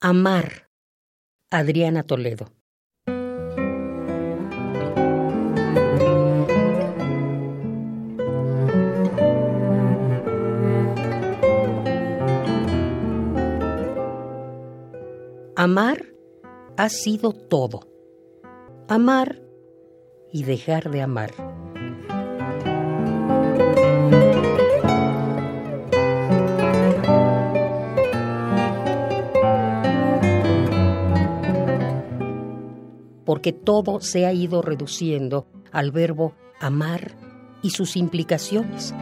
Amar. Adriana Toledo. Amar ha sido todo. Amar y dejar de amar. Porque todo se ha ido reduciendo al verbo amar y sus implicaciones.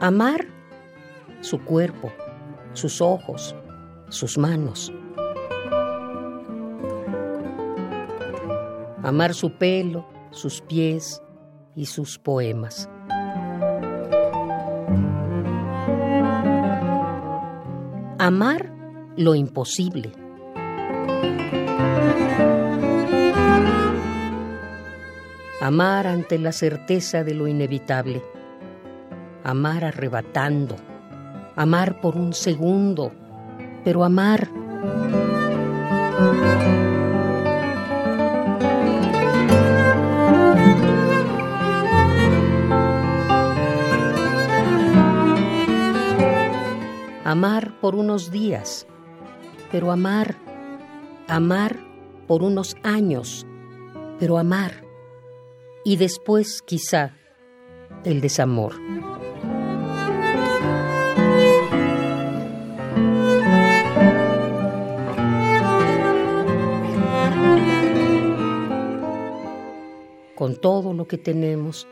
Amar su cuerpo, sus ojos, sus manos. Amar su pelo, sus pies y sus poemas. Amar lo imposible. Amar ante la certeza de lo inevitable. Amar arrebatando. Amar por un segundo. Pero amar... amar por unos días, pero amar, amar por unos años, pero amar, y después quizá el desamor. Con todo lo que tenemos,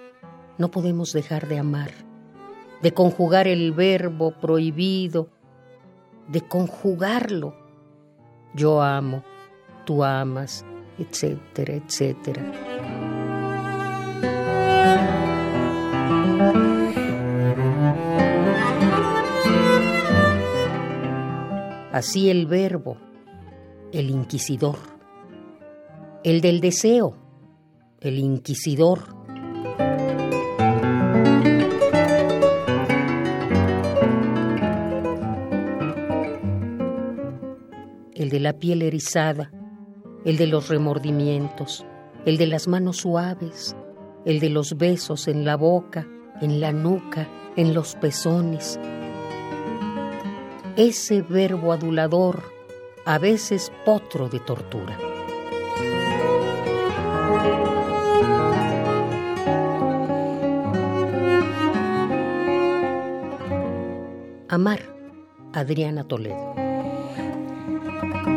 no podemos dejar de amar de conjugar el verbo prohibido, de conjugarlo. Yo amo, tú amas, etcétera, etcétera. Así el verbo, el inquisidor, el del deseo, el inquisidor, el de la piel erizada, el de los remordimientos, el de las manos suaves, el de los besos en la boca, en la nuca, en los pezones. Ese verbo adulador, a veces potro de tortura. Amar, Adriana Toledo. Thank you.